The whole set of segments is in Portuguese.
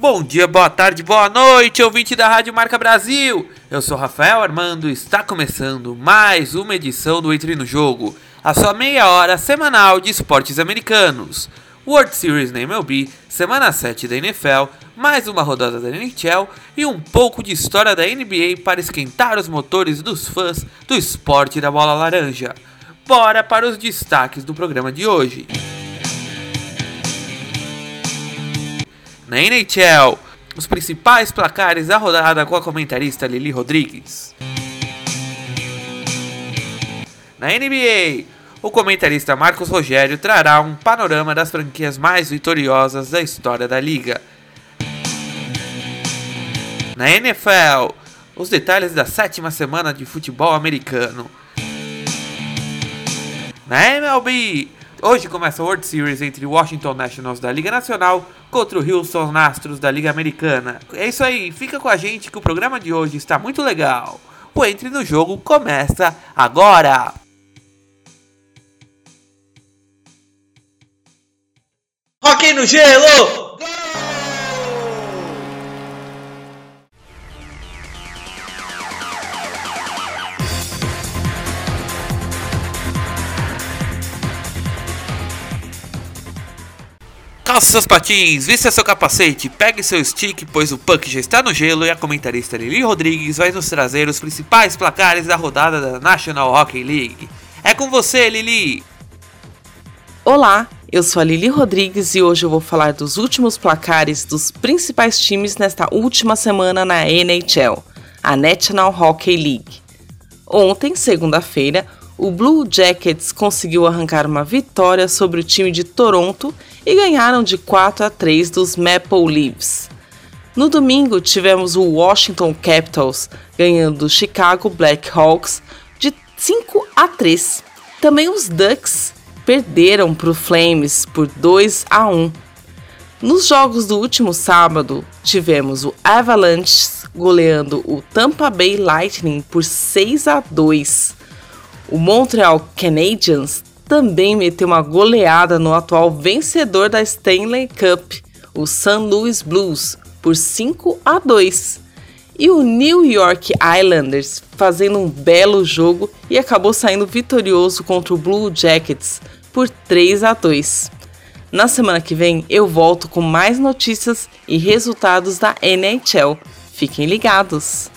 Bom dia, boa tarde, boa noite, ouvinte da Rádio Marca Brasil. Eu sou Rafael Armando e está começando mais uma edição do Entre no Jogo, a sua meia hora semanal de esportes americanos. World Series na MLB, semana 7 da NFL, mais uma rodada da NHL e um pouco de história da NBA para esquentar os motores dos fãs do esporte da bola laranja. Bora para os destaques do programa de hoje. Na NHL, os principais placares da rodada com a comentarista Lili Rodrigues. Na NBA, o comentarista Marcos Rogério trará um panorama das franquias mais vitoriosas da história da liga. Na NFL, os detalhes da sétima semana de futebol americano. Na MLB, Hoje começa a World Series entre Washington Nationals da Liga Nacional contra o Houston Astros da Liga Americana. É isso aí, fica com a gente que o programa de hoje está muito legal. O Entre no Jogo começa agora! Rock no gelo! Calça seus patins, vista seu capacete, pegue seu stick, pois o puck já está no gelo e a comentarista Lili Rodrigues vai nos trazer os principais placares da rodada da National Hockey League. É com você, Lili! Olá, eu sou a Lili Rodrigues e hoje eu vou falar dos últimos placares dos principais times nesta última semana na NHL, a National Hockey League. Ontem, segunda-feira, o Blue Jackets conseguiu arrancar uma vitória sobre o time de Toronto e ganharam de 4 a 3 dos Maple Leafs. No domingo, tivemos o Washington Capitals ganhando do Chicago Blackhawks de 5 a 3. Também os Ducks perderam para o Flames por 2 a 1. Nos jogos do último sábado, tivemos o Avalanche goleando o Tampa Bay Lightning por 6 a 2. O Montreal Canadiens também meteu uma goleada no atual vencedor da Stanley Cup, o St. Louis Blues, por 5 a 2. E o New York Islanders fazendo um belo jogo e acabou saindo vitorioso contra o Blue Jackets por 3 a 2. Na semana que vem eu volto com mais notícias e resultados da NHL. Fiquem ligados!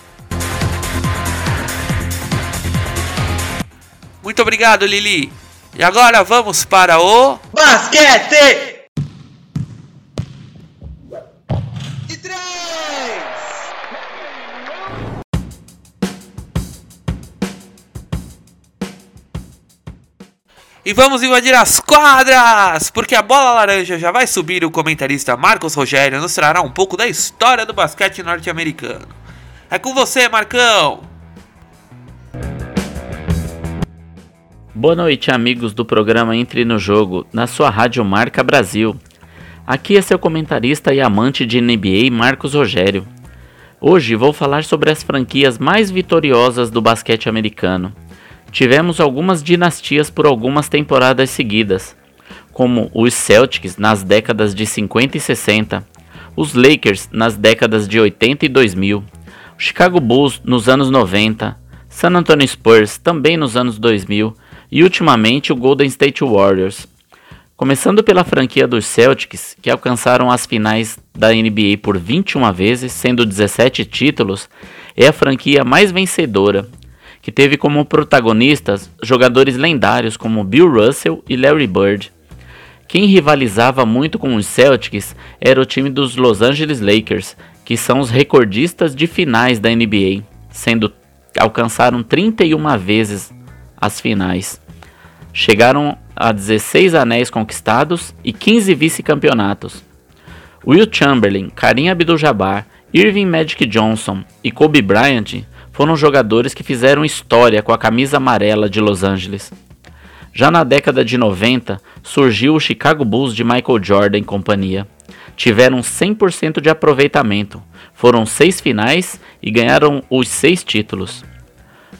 Muito obrigado, Lili. E agora vamos para o basquete. E três. E vamos invadir as quadras, porque a bola laranja já vai subir. O comentarista Marcos Rogério nos trará um pouco da história do basquete norte-americano. É com você, Marcão. Boa noite, amigos do programa Entre no Jogo, na sua Rádio Marca Brasil. Aqui é seu comentarista e amante de NBA, Marcos Rogério. Hoje vou falar sobre as franquias mais vitoriosas do basquete americano. Tivemos algumas dinastias por algumas temporadas seguidas, como os Celtics nas décadas de 50 e 60, os Lakers nas décadas de 80 e 2000, o Chicago Bulls nos anos 90, San Antonio Spurs também nos anos 2000 e ultimamente o Golden State Warriors. Começando pela franquia dos Celtics, que alcançaram as finais da NBA por 21 vezes, sendo 17 títulos, é a franquia mais vencedora, que teve como protagonistas jogadores lendários como Bill Russell e Larry Bird. Quem rivalizava muito com os Celtics era o time dos Los Angeles Lakers, que são os recordistas de finais da NBA, sendo alcançaram 31 vezes as finais. Chegaram a 16 anéis conquistados e 15 vice-campeonatos. Will Chamberlain, Karim Abdul-Jabbar, Irving Magic Johnson e Kobe Bryant foram jogadores que fizeram história com a camisa amarela de Los Angeles. Já na década de 90, surgiu o Chicago Bulls de Michael Jordan e companhia. Tiveram 100% de aproveitamento, foram seis finais e ganharam os seis títulos.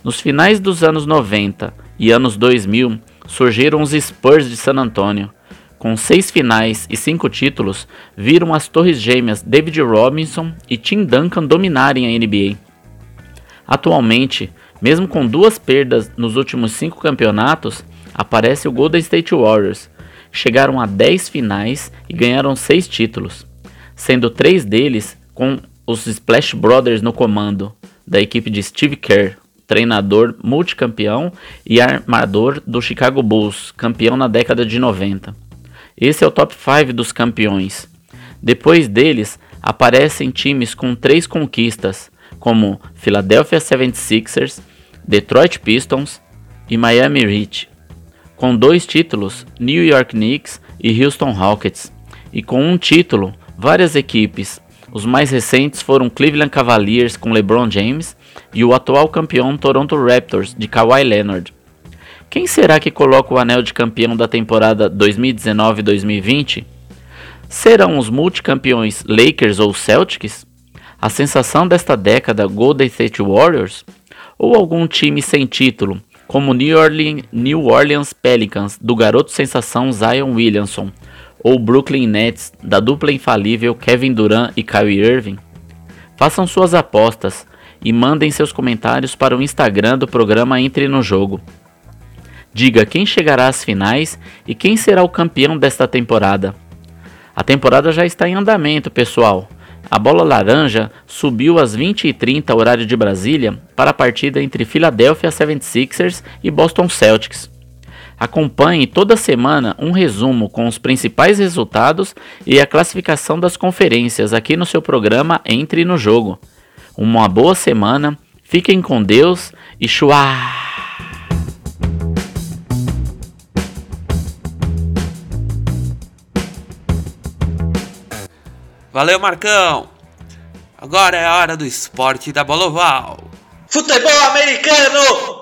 Nos finais dos anos 90 e anos 2000, surgiram os Spurs de San Antonio, com seis finais e cinco títulos, viram as torres gêmeas David Robinson e Tim Duncan dominarem a NBA. Atualmente, mesmo com duas perdas nos últimos cinco campeonatos, aparece o Golden State Warriors, chegaram a 10 finais e ganharam seis títulos, sendo três deles com os Splash Brothers no comando, da equipe de Steve Kerr, treinador multicampeão e armador do Chicago Bulls, campeão na década de 90. Esse é o top 5 dos campeões. Depois deles, aparecem times com três conquistas, como Philadelphia 76ers, Detroit Pistons e Miami Heat. Com dois títulos, New York Knicks e Houston Rockets. E com um título, várias equipes. Os mais recentes foram Cleveland Cavaliers com LeBron James e o atual campeão Toronto Raptors de Kawhi Leonard. Quem será que coloca o anel de campeão da temporada 2019-2020? Serão os multicampeões Lakers ou Celtics? A sensação desta década Golden State Warriors? Ou algum time sem título, como New Orleans, New Orleans Pelicans, do garoto sensação Zion Williamson, ou Brooklyn Nets, da dupla infalível Kevin Durant e Kyrie Irving? Façam suas apostas e mandem seus comentários para o Instagram do programa Entre no Jogo. Diga quem chegará às finais e quem será o campeão desta temporada. A temporada já está em andamento, pessoal. A bola laranja subiu às 20h30 horário de Brasília para a partida entre Philadelphia 76ers e Boston Celtics. Acompanhe toda semana um resumo com os principais resultados e a classificação das conferências aqui no seu programa Entre no Jogo. Uma boa semana, fiquem com Deus e chua! Valeu, Marcão! Agora é a hora do esporte da bola oval. Futebol americano!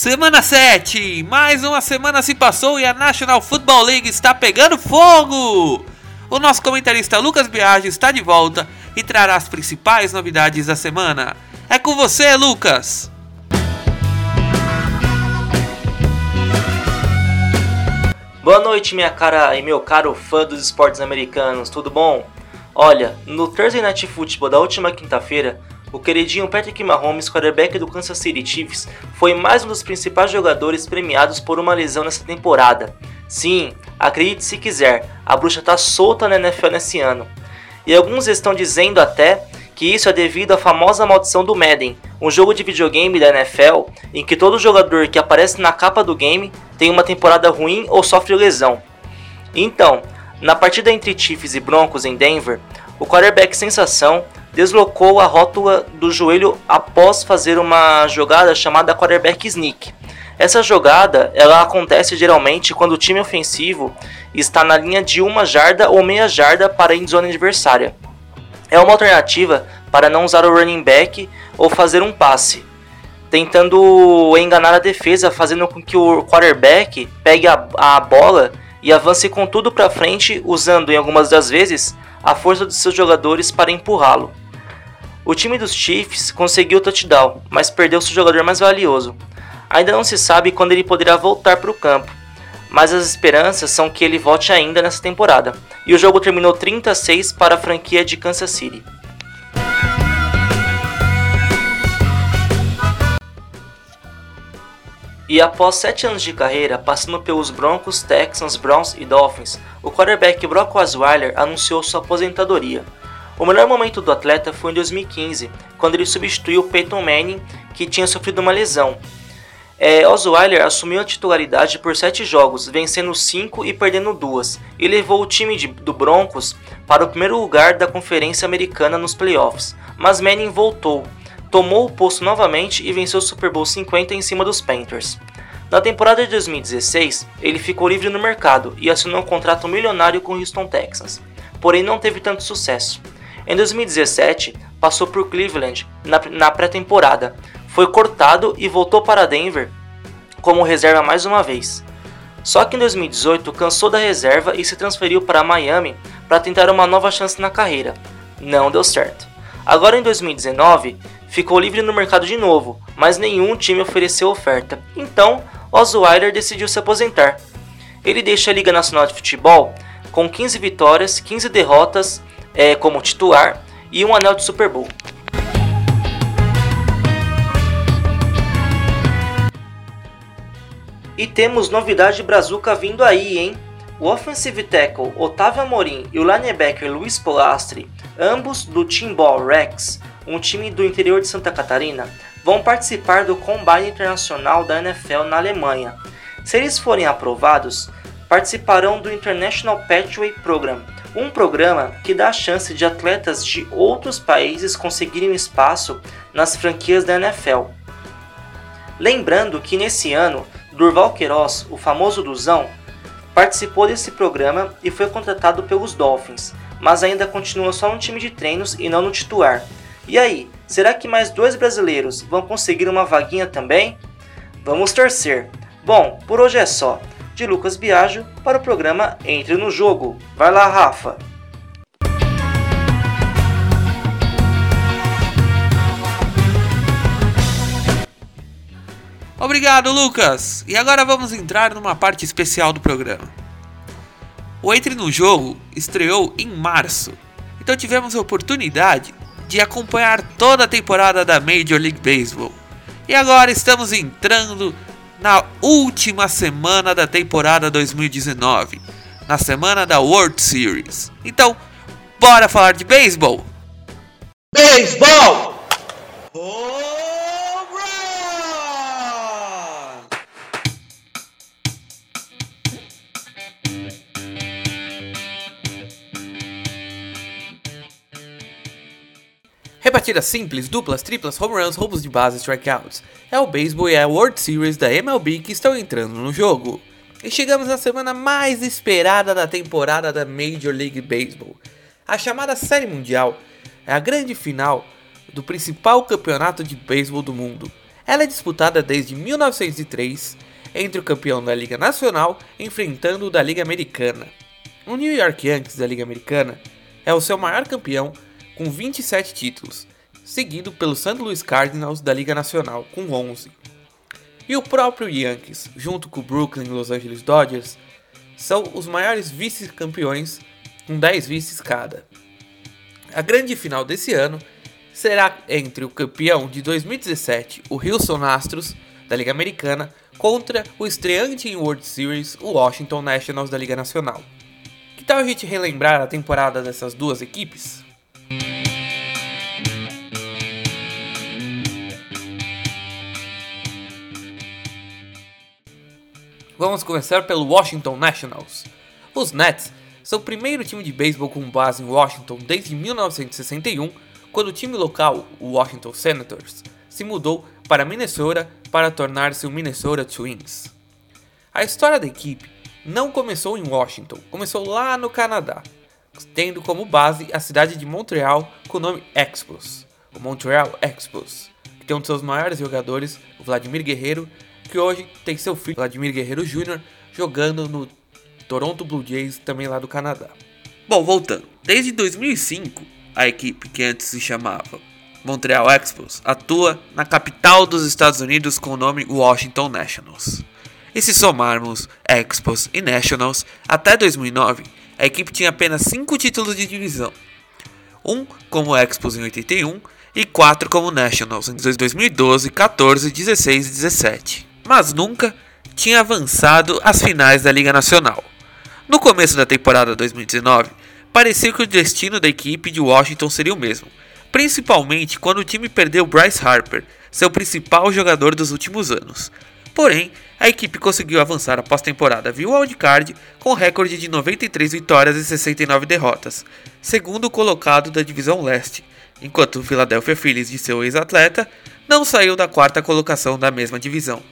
Semana 7, mais uma semana se passou e a National Football League está pegando fogo! O nosso comentarista Lucas Biagi está de volta e trará as principais novidades da semana. É com você, Lucas! Boa noite, minha cara e meu caro fã dos esportes americanos, tudo bom? Olha, no Thursday Night Football da última quinta-feira, o queridinho Patrick Mahomes, quarterback do Kansas City Chiefs, foi mais um dos principais jogadores premiados por uma lesão nessa temporada. Sim, acredite se quiser, a bruxa tá solta na NFL nesse ano. E alguns estão dizendo até que isso é devido à famosa maldição do Madden, um jogo de videogame da NFL em que todo jogador que aparece na capa do game tem uma temporada ruim ou sofre lesão. Então, na partida entre Chiefs e Broncos em Denver, o quarterback sensação deslocou a rótula do joelho após fazer uma jogada chamada quarterback sneak. Essa jogada ela acontece geralmente quando o time ofensivo está na linha de uma jarda ou meia jarda para a endzone adversária. É uma alternativa para não usar o running back ou fazer um passe, tentando enganar a defesa, fazendo com que o quarterback pegue a, a bola e avance com tudo para frente, usando em algumas das vezes a força dos seus jogadores para empurrá-lo. O time dos Chiefs conseguiu o touchdown, mas perdeu seu jogador mais valioso. Ainda não se sabe quando ele poderá voltar para o campo, mas as esperanças são que ele volte ainda nessa temporada. E o jogo terminou 36 para a franquia de Kansas City. E após 7 anos de carreira, passando pelos Broncos, Texans, Browns e Dolphins, o quarterback Brock Osweiler anunciou sua aposentadoria. O melhor momento do atleta foi em 2015, quando ele substituiu Peyton Manning, que tinha sofrido uma lesão. É, Osweiler assumiu a titularidade por 7 jogos, vencendo 5 e perdendo 2, e levou o time de, do Broncos para o primeiro lugar da Conferência Americana nos playoffs. Mas Manning voltou, tomou o posto novamente e venceu o Super Bowl 50 em cima dos Panthers. Na temporada de 2016, ele ficou livre no mercado e assinou um contrato milionário com o Houston Texans, porém não teve tanto sucesso. Em 2017, passou por Cleveland na, na pré-temporada, foi cortado e voltou para Denver como reserva mais uma vez. Só que em 2018 cansou da reserva e se transferiu para Miami para tentar uma nova chance na carreira. Não deu certo. Agora em 2019, ficou livre no mercado de novo, mas nenhum time ofereceu oferta. Então, Osweiler decidiu se aposentar. Ele deixa a Liga Nacional de Futebol com 15 vitórias, 15 derrotas é, como titular e um anel de Super Bowl. E temos novidade brazuca vindo aí, hein? O offensive tackle Otávio Amorim e o linebacker Luiz Polastri, ambos do Timball Rex, um time do interior de Santa Catarina, vão participar do Combine Internacional da NFL na Alemanha. Se eles forem aprovados, participarão do International Pathway Program, um programa que dá a chance de atletas de outros países conseguirem espaço nas franquias da NFL. Lembrando que nesse ano, Durval Queiroz, o famoso Duzão, participou desse programa e foi contratado pelos Dolphins, mas ainda continua só no time de treinos e não no titular. E aí, será que mais dois brasileiros vão conseguir uma vaguinha também? Vamos torcer. Bom, por hoje é só de Lucas Biagio para o programa Entre no Jogo. Vai lá, Rafa! Obrigado, Lucas! E agora vamos entrar numa parte especial do programa. O Entre no Jogo estreou em março, então tivemos a oportunidade de acompanhar toda a temporada da Major League Baseball. E agora estamos entrando na última semana da temporada 2019, na semana da World Series. Então, bora falar de beisebol? Beisebol! Rebatidas simples, duplas, triplas, home runs, roubos de base, strikeouts. É o beisebol e é a World Series da MLB que estão entrando no jogo. E chegamos na semana mais esperada da temporada da Major League Baseball. A chamada Série Mundial é a grande final do principal campeonato de beisebol do mundo. Ela é disputada desde 1903 entre o campeão da Liga Nacional enfrentando o da Liga Americana. O New York Yankees da Liga Americana é o seu maior campeão com 27 títulos, seguido pelo St. Louis Cardinals da Liga Nacional com 11. E o próprio Yankees, junto com o Brooklyn e Los Angeles Dodgers, são os maiores vice-campeões com 10 vices cada. A grande final desse ano será entre o campeão de 2017, o Houston Astros da Liga Americana, contra o estreante em World Series, o Washington Nationals da Liga Nacional. Que tal a gente relembrar a temporada dessas duas equipes? Vamos começar pelo Washington Nationals. Os Nets são o primeiro time de beisebol com base em Washington desde 1961, quando o time local, o Washington Senators, se mudou para Minnesota para tornar-se o Minnesota Twins. A história da equipe não começou em Washington, começou lá no Canadá, tendo como base a cidade de Montreal com o nome Expos, o Montreal Expos, que tem um de seus maiores jogadores, o Vladimir Guerreiro, que hoje tem seu filho, Vladimir Guerreiro Jr., jogando no Toronto Blue Jays, também lá do Canadá. Bom, voltando. Desde 2005, a equipe que antes se chamava Montreal Expos atua na capital dos Estados Unidos com o nome Washington Nationals. E se somarmos Expos e Nationals, até 2009, a equipe tinha apenas 5 títulos de divisão. Um como Expos em 81 e 4 como Nationals em 2012, 14, 16 e 17 mas nunca tinha avançado às finais da Liga Nacional. No começo da temporada 2019, parecia que o destino da equipe de Washington seria o mesmo, principalmente quando o time perdeu Bryce Harper, seu principal jogador dos últimos anos. Porém, a equipe conseguiu avançar a pós-temporada via wildcard com recorde de 93 vitórias e 69 derrotas, segundo colocado da divisão leste, enquanto o Philadelphia Phillies de seu ex-atleta não saiu da quarta colocação da mesma divisão.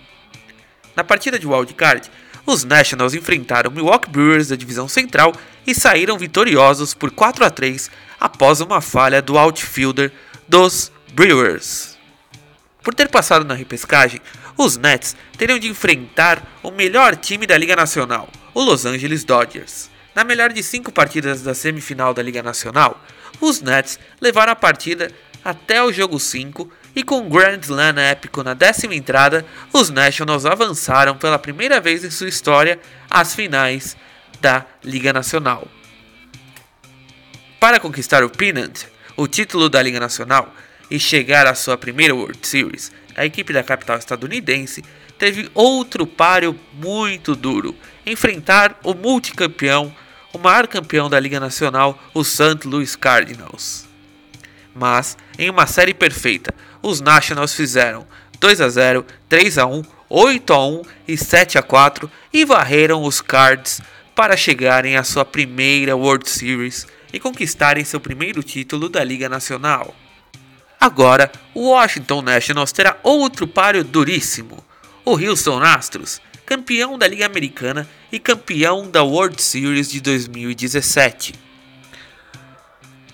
Na partida de wildcard, os Nationals enfrentaram Milwaukee Brewers da divisão central e saíram vitoriosos por 4 a 3 após uma falha do outfielder dos Brewers. Por ter passado na repescagem, os Nets teriam de enfrentar o melhor time da Liga Nacional, o Los Angeles Dodgers. Na melhor de cinco partidas da semifinal da Liga Nacional, os Nets levaram a partida até o jogo 5 e com um Grand Slam épico na décima entrada, os Nationals avançaram pela primeira vez em sua história às finais da Liga Nacional. Para conquistar o Pennant, o título da Liga Nacional, e chegar à sua primeira World Series, a equipe da capital estadunidense teve outro páreo muito duro: enfrentar o multicampeão, o maior campeão da Liga Nacional, o St. Louis Cardinals. Mas, em uma série perfeita, os Nationals fizeram 2 a 0, 3 a 1, 8 a 1 e 7 a 4 e varreram os Cards para chegarem à sua primeira World Series e conquistarem seu primeiro título da Liga Nacional. Agora, o Washington Nationals terá outro páreo duríssimo, o Houston Astros, campeão da Liga Americana e campeão da World Series de 2017.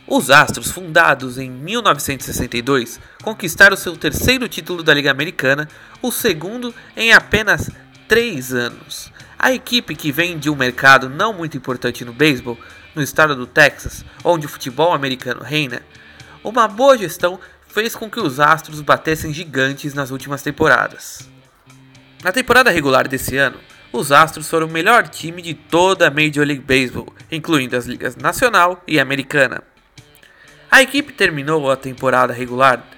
Os Astros, fundados em 1962, conquistaram seu terceiro título da Liga Americana, o segundo em apenas três anos. A equipe que vem de um mercado não muito importante no beisebol, no estado do Texas, onde o futebol americano reina, uma boa gestão fez com que os Astros batessem gigantes nas últimas temporadas. Na temporada regular desse ano, os Astros foram o melhor time de toda a Major League Baseball, incluindo as ligas nacional e americana. A equipe terminou a temporada regular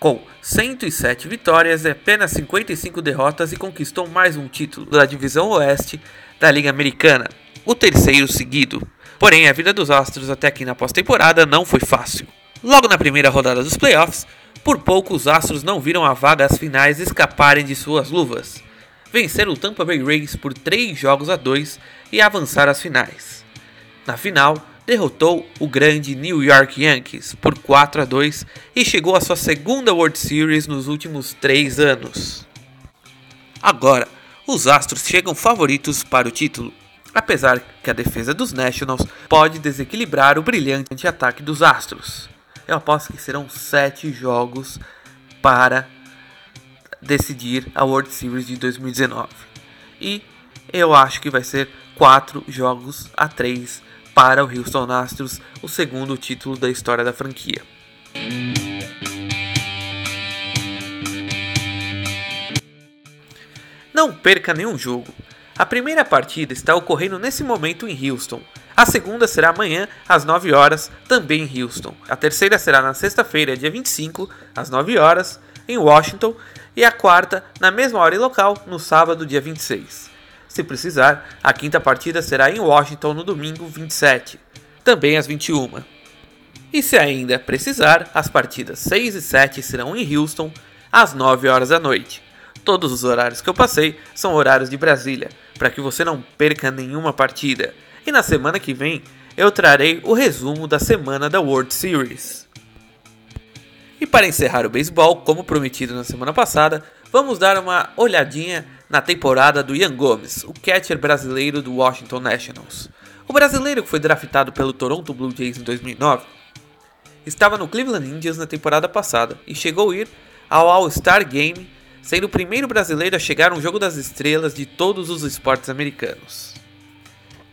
com 107 vitórias e apenas 55 derrotas e conquistou mais um título da divisão oeste da Liga Americana, o terceiro seguido. Porém, a vida dos Astros até aqui na pós-temporada não foi fácil. Logo na primeira rodada dos playoffs, por pouco os Astros não viram a vaga às finais escaparem de suas luvas. Venceram o Tampa Bay Rays por 3 jogos a 2 e avançaram às finais. Na final, derrotou o grande New York Yankees por 4 a 2 e chegou à sua segunda World Series nos últimos 3 anos. Agora, os Astros chegam favoritos para o título, apesar que a defesa dos Nationals pode desequilibrar o brilhante ataque dos Astros. Eu aposto que serão 7 jogos para decidir a World Series de 2019. E eu acho que vai ser 4 jogos a 3 para o Houston Astros, o segundo título da história da franquia. Não perca nenhum jogo. A primeira partida está ocorrendo nesse momento em Houston. A segunda será amanhã às 9 horas, também em Houston. A terceira será na sexta-feira, dia 25, às 9 horas, em Washington, e a quarta na mesma hora e local, no sábado, dia 26. Se precisar, a quinta partida será em Washington no domingo 27, também às 21. E se ainda precisar, as partidas 6 e 7 serão em Houston às 9 horas da noite. Todos os horários que eu passei são horários de Brasília, para que você não perca nenhuma partida. E na semana que vem eu trarei o resumo da semana da World Series. E para encerrar o beisebol, como prometido na semana passada, vamos dar uma olhadinha na temporada do Ian Gomes, o catcher brasileiro do Washington Nationals. O brasileiro que foi draftado pelo Toronto Blue Jays em 2009 estava no Cleveland Indians na temporada passada e chegou a ir ao All-Star Game, sendo o primeiro brasileiro a chegar a um jogo das estrelas de todos os esportes americanos.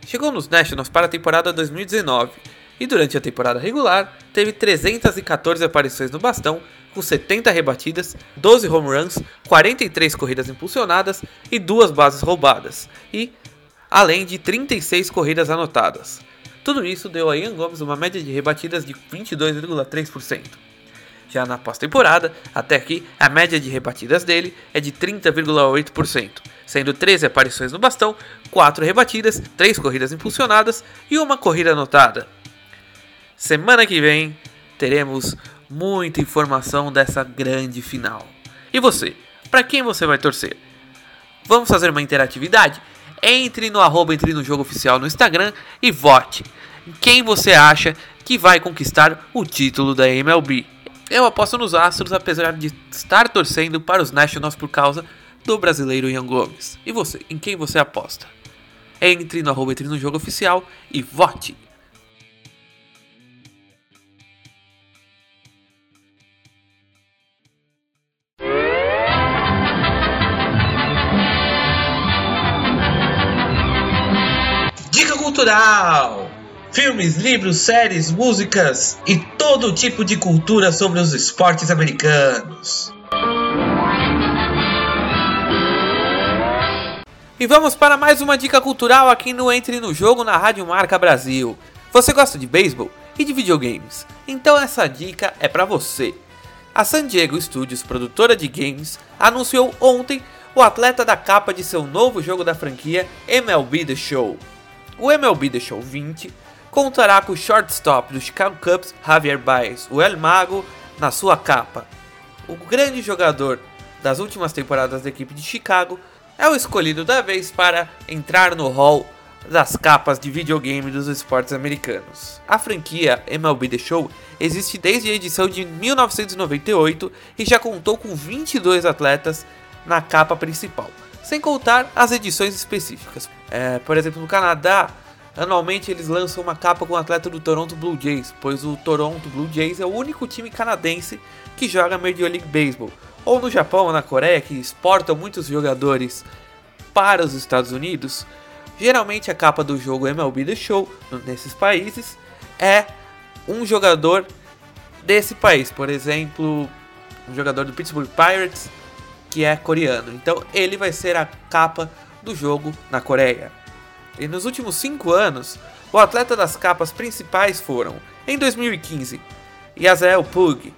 Chegou nos Nationals para a temporada 2019 e durante a temporada regular teve 314 aparições no bastão, com 70 rebatidas, 12 home runs, 43 corridas impulsionadas e 2 bases roubadas, e além de 36 corridas anotadas. Tudo isso deu a Ian Gomes uma média de rebatidas de 22,3%. Já na pós-temporada, até aqui, a média de rebatidas dele é de 30,8%, sendo 13 aparições no bastão, 4 rebatidas, 3 corridas impulsionadas e uma corrida anotada. Semana que vem teremos muita informação dessa grande final. E você? Para quem você vai torcer? Vamos fazer uma interatividade? Entre no arroba Entre no Jogo Oficial no Instagram e vote. Quem você acha que vai conquistar o título da MLB? Eu aposto nos Astros, apesar de estar torcendo para os Nationals por causa do brasileiro Ian Gomes. E você, em quem você aposta? Entre no arroba entre no jogo oficial e vote! Dica Cultural! Filmes, livros, séries, músicas e todo tipo de cultura sobre os esportes americanos. E vamos para mais uma dica cultural aqui no Entre no Jogo na Rádio Marca Brasil. Você gosta de beisebol e de videogames? Então essa dica é para você. A San Diego Studios, produtora de games, anunciou ontem o atleta da capa de seu novo jogo da franquia MLB The Show. O MLB The Show 20 contará com o shortstop do Chicago Cubs, Javier Baez, o El Mago, na sua capa. O grande jogador das últimas temporadas da equipe de Chicago é o escolhido da vez para entrar no hall das capas de videogame dos esportes americanos. A franquia MLB The Show existe desde a edição de 1998 e já contou com 22 atletas na capa principal, sem contar as edições específicas. É, por exemplo, no Canadá, anualmente eles lançam uma capa com um atleta do Toronto Blue Jays, pois o Toronto Blue Jays é o único time canadense que joga Major League Baseball. Ou no Japão ou na Coreia, que exportam muitos jogadores para os Estados Unidos, geralmente a capa do jogo MLB The Show nesses países é um jogador desse país, por exemplo, um jogador do Pittsburgh Pirates que é coreano. Então ele vai ser a capa do jogo na Coreia. E nos últimos 5 anos, o atleta das capas principais foram, em 2015, Yazel Pug,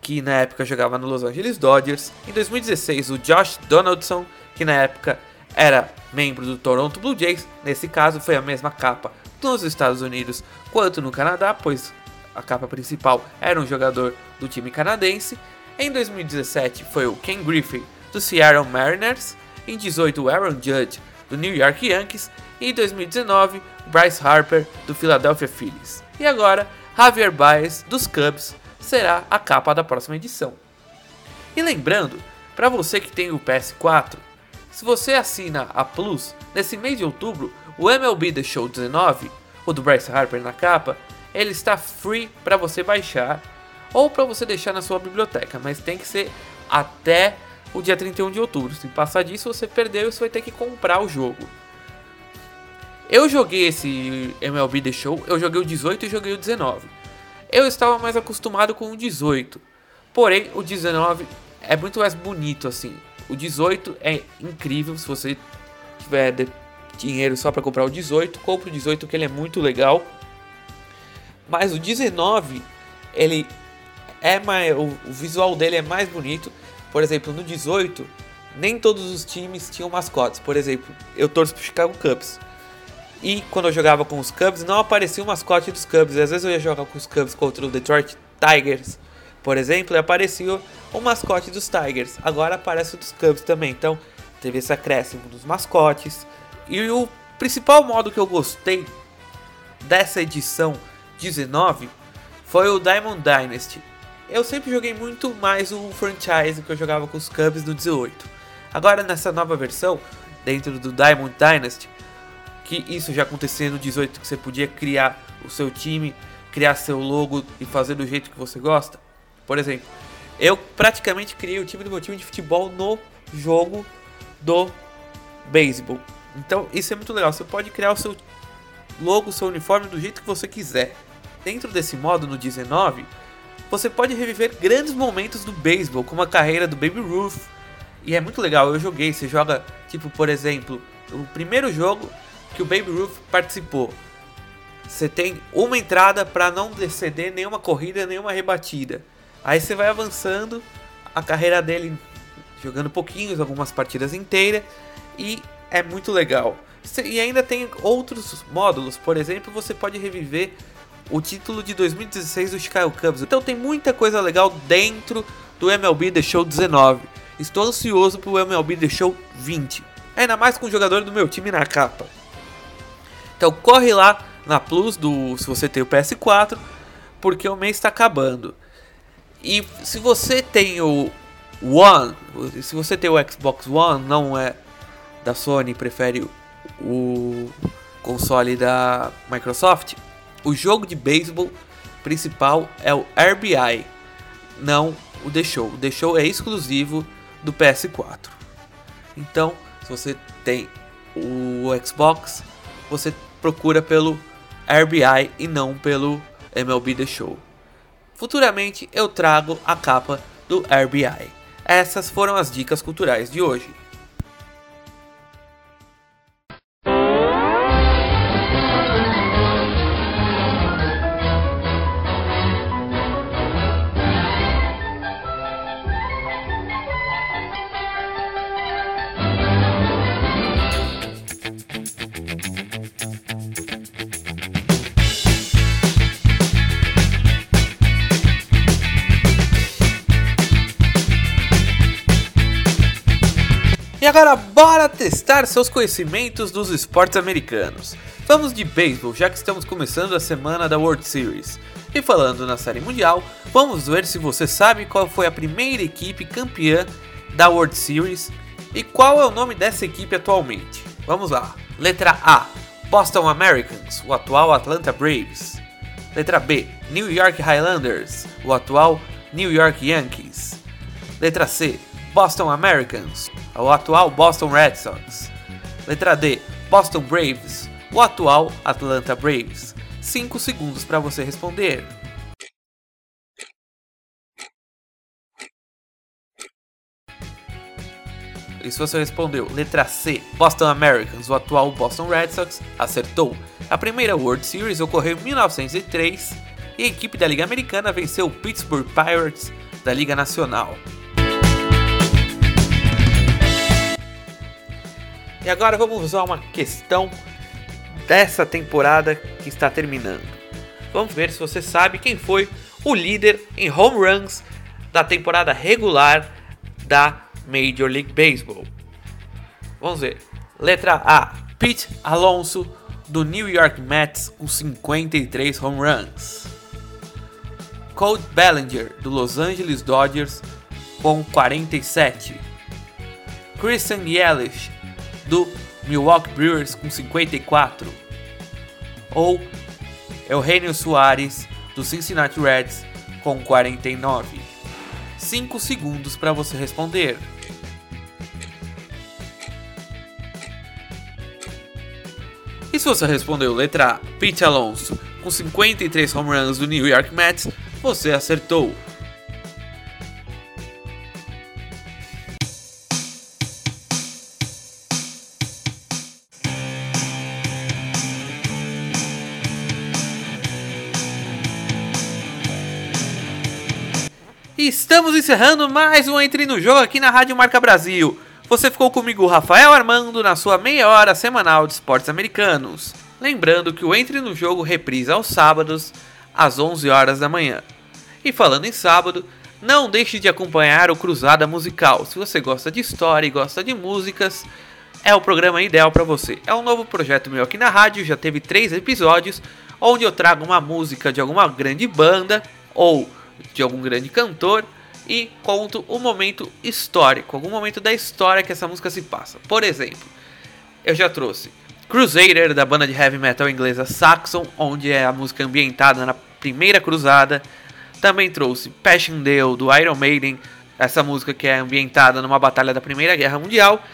que na época jogava no Los Angeles Dodgers, em 2016 o Josh Donaldson, que na época era membro do Toronto Blue Jays, nesse caso foi a mesma capa nos Estados Unidos quanto no Canadá, pois a capa principal era um jogador do time canadense. Em 2017 foi o Ken Griffey do Seattle Mariners, em 18 o Aaron Judge do New York Yankees e em 2019 Bryce Harper do Philadelphia Phillies. E agora Javier Baez dos Cubs será a capa da próxima edição. E lembrando, para você que tem o PS4, se você assina a Plus, nesse mês de outubro, o MLB The Show 19, o do Bryce Harper na capa, ele está free para você baixar ou para você deixar na sua biblioteca, mas tem que ser até o dia 31 de outubro. Se passar disso, você perdeu e você vai ter que comprar o jogo. Eu joguei esse MLB The Show, eu joguei o 18 e joguei o 19. Eu estava mais acostumado com o 18, porém o 19 é muito mais bonito assim. O 18 é incrível se você tiver dinheiro só para comprar o 18, compre o 18 que ele é muito legal. Mas o 19, ele é mais o visual dele é mais bonito. Por exemplo, no 18, nem todos os times tinham mascotes. Por exemplo, eu torço pro Chicago Cubs. E quando eu jogava com os Cubs, não aparecia o mascote dos Cubs. Às vezes eu ia jogar com os Cubs contra o Detroit Tigers, por exemplo, e aparecia o mascote dos Tigers. Agora aparece o dos Cubs também. Então, teve esse acréscimo dos mascotes. E o principal modo que eu gostei dessa edição 19 foi o Diamond Dynasty. Eu sempre joguei muito mais o franchise que eu jogava com os Cubs no 18. Agora nessa nova versão, dentro do Diamond Dynasty, que isso já acontecia no 18 que você podia criar o seu time, criar seu logo e fazer do jeito que você gosta. Por exemplo, eu praticamente criei o time do meu time de futebol no jogo do beisebol. Então isso é muito legal. Você pode criar o seu logo, o seu uniforme do jeito que você quiser. Dentro desse modo, no 19, você pode reviver grandes momentos do beisebol, como a carreira do Baby Ruth. E é muito legal, eu joguei, você joga, tipo, por exemplo, o primeiro jogo que o Baby Ruth participou. Você tem uma entrada para não ceder nenhuma corrida, nenhuma rebatida. Aí você vai avançando a carreira dele, jogando pouquinhos, algumas partidas inteiras, e é muito legal. E ainda tem outros módulos, por exemplo, você pode reviver o título de 2016 do Chicago Cubs. Então tem muita coisa legal dentro do MLB The Show 19. Estou ansioso pro MLB The Show 20. Ainda mais com o jogador do meu time na capa. Então corre lá na Plus do se você tem o PS4, porque o mês está acabando. E se você tem o One, se você tem o Xbox One, não é da Sony prefere o console da Microsoft, o jogo de beisebol principal é o RBI, não o The Show. O The Show é exclusivo do PS4. Então, se você tem o Xbox, você procura pelo RBI e não pelo MLB The Show. Futuramente eu trago a capa do RBI. Essas foram as dicas culturais de hoje. Bora testar seus conhecimentos dos esportes americanos. Vamos de beisebol, já que estamos começando a semana da World Series. E falando na Série Mundial, vamos ver se você sabe qual foi a primeira equipe campeã da World Series e qual é o nome dessa equipe atualmente. Vamos lá. Letra A: Boston Americans, o atual Atlanta Braves. Letra B: New York Highlanders, o atual New York Yankees. Letra C: Boston Americans, o atual Boston Red Sox. Letra D, Boston Braves, o atual Atlanta Braves. 5 segundos para você responder. E se você respondeu letra C, Boston Americans, o atual Boston Red Sox, acertou. A primeira World Series ocorreu em 1903 e a equipe da Liga Americana venceu o Pittsburgh Pirates da Liga Nacional. E agora vamos usar uma questão dessa temporada que está terminando. Vamos ver se você sabe quem foi o líder em home runs da temporada regular da Major League Baseball. Vamos ver. Letra A: Pete Alonso do New York Mets com 53 home runs. Cody Bellinger do Los Angeles Dodgers com 47. Christian Yelich do Milwaukee Brewers com 54. Ou Eugenio Soares do Cincinnati Reds com 49. 5 segundos para você responder. E se você respondeu letra A, Pete Alonso, com 53 home runs do New York Mets, você acertou. Estamos encerrando mais um Entre no Jogo aqui na Rádio Marca Brasil. Você ficou comigo, Rafael Armando, na sua meia hora semanal de esportes americanos. Lembrando que o Entre no Jogo reprisa aos sábados, às 11 horas da manhã. E falando em sábado, não deixe de acompanhar o Cruzada Musical. Se você gosta de história e gosta de músicas, é o programa ideal para você. É um novo projeto meu aqui na rádio, já teve três episódios, onde eu trago uma música de alguma grande banda ou de algum grande cantor e conto um momento histórico, algum momento da história que essa música se passa. Por exemplo, eu já trouxe Crusader da banda de heavy metal inglesa Saxon, onde é a música ambientada na primeira cruzada. Também trouxe Passchendaele do Iron Maiden, essa música que é ambientada numa batalha da Primeira Guerra Mundial.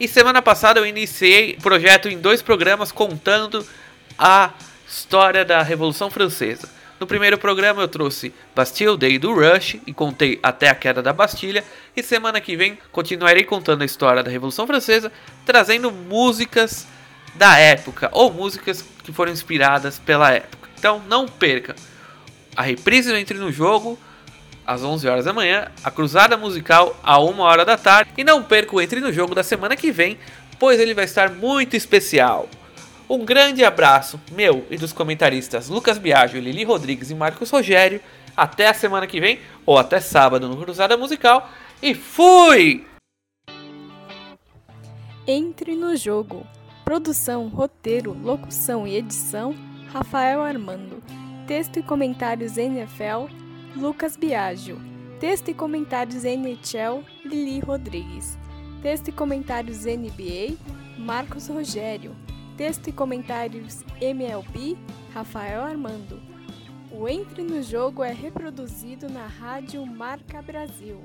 E semana passada eu iniciei o projeto em dois programas contando a história da Revolução Francesa. No primeiro programa eu trouxe Bastille Day do Rush e contei até a queda da Bastilha. E semana que vem continuarei contando a história da Revolução Francesa, trazendo músicas da época ou músicas que foram inspiradas pela época. Então não perca a reprise do Entre no Jogo às 11 horas da manhã, a cruzada musical a 1 hora da tarde e não perca o Entre no Jogo da semana que vem, pois ele vai estar muito especial. Um grande abraço meu e dos comentaristas Lucas Biagio, Lili Rodrigues e Marcos Rogério. Até a semana que vem, ou até sábado no Cruzada Musical. E fui! Entre no jogo. Produção, roteiro, locução e edição: Rafael Armando. Texto e comentários NFL: Lucas Biagio. Texto e comentários NHL: Lili Rodrigues. Texto e comentários NBA: Marcos Rogério. Texto e comentários MLB, Rafael Armando. O Entre no Jogo é reproduzido na Rádio Marca Brasil.